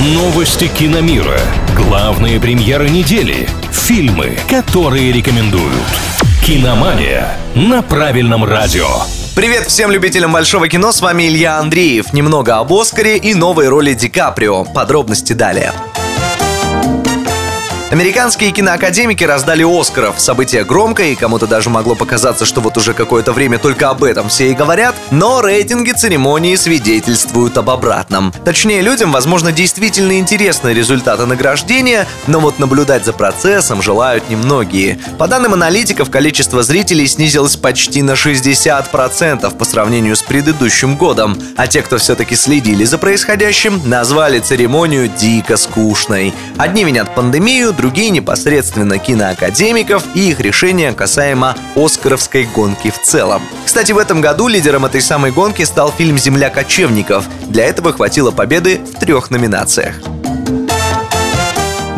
Новости киномира. Главные премьеры недели. Фильмы, которые рекомендуют. Киномания на правильном радио. Привет всем любителям большого кино, с вами Илья Андреев. Немного об Оскаре и новой роли Ди Каприо. Подробности далее. Американские киноакадемики раздали Оскаров. Событие громкое, и кому-то даже могло показаться, что вот уже какое-то время только об этом все и говорят, но рейтинги церемонии свидетельствуют об обратном. Точнее, людям, возможно, действительно интересны результаты награждения, но вот наблюдать за процессом желают немногие. По данным аналитиков, количество зрителей снизилось почти на 60% по сравнению с предыдущим годом, а те, кто все-таки следили за происходящим, назвали церемонию дико скучной. Одни винят пандемию, другие непосредственно киноакадемиков и их решения касаемо Оскаровской гонки в целом. Кстати, в этом году лидером этой самой гонки стал фильм «Земля кочевников». Для этого хватило победы в трех номинациях.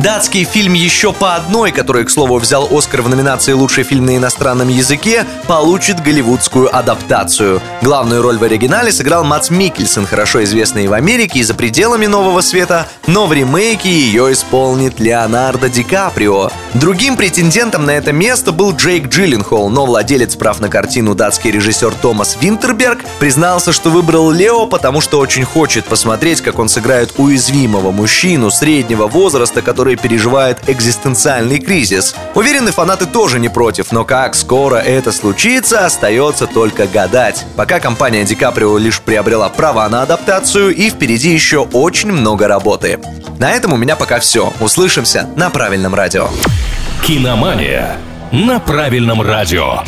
Датский фильм «Еще по одной», который, к слову, взял Оскар в номинации «Лучший фильм на иностранном языке», получит голливудскую адаптацию. Главную роль в оригинале сыграл Мац Микельсон, хорошо известный в Америке и за пределами Нового Света, но в ремейке ее исполнит Леонардо Ди Каприо. Другим претендентом на это место был Джейк Джилленхол, но владелец прав на картину датский режиссер Томас Винтерберг признался, что выбрал Лео, потому что очень хочет посмотреть, как он сыграет уязвимого мужчину среднего возраста, который который переживает экзистенциальный кризис. Уверены, фанаты тоже не против, но как скоро это случится, остается только гадать. Пока компания Ди Каприо лишь приобрела права на адаптацию и впереди еще очень много работы. На этом у меня пока все. Услышимся на правильном радио. Киномания на правильном радио.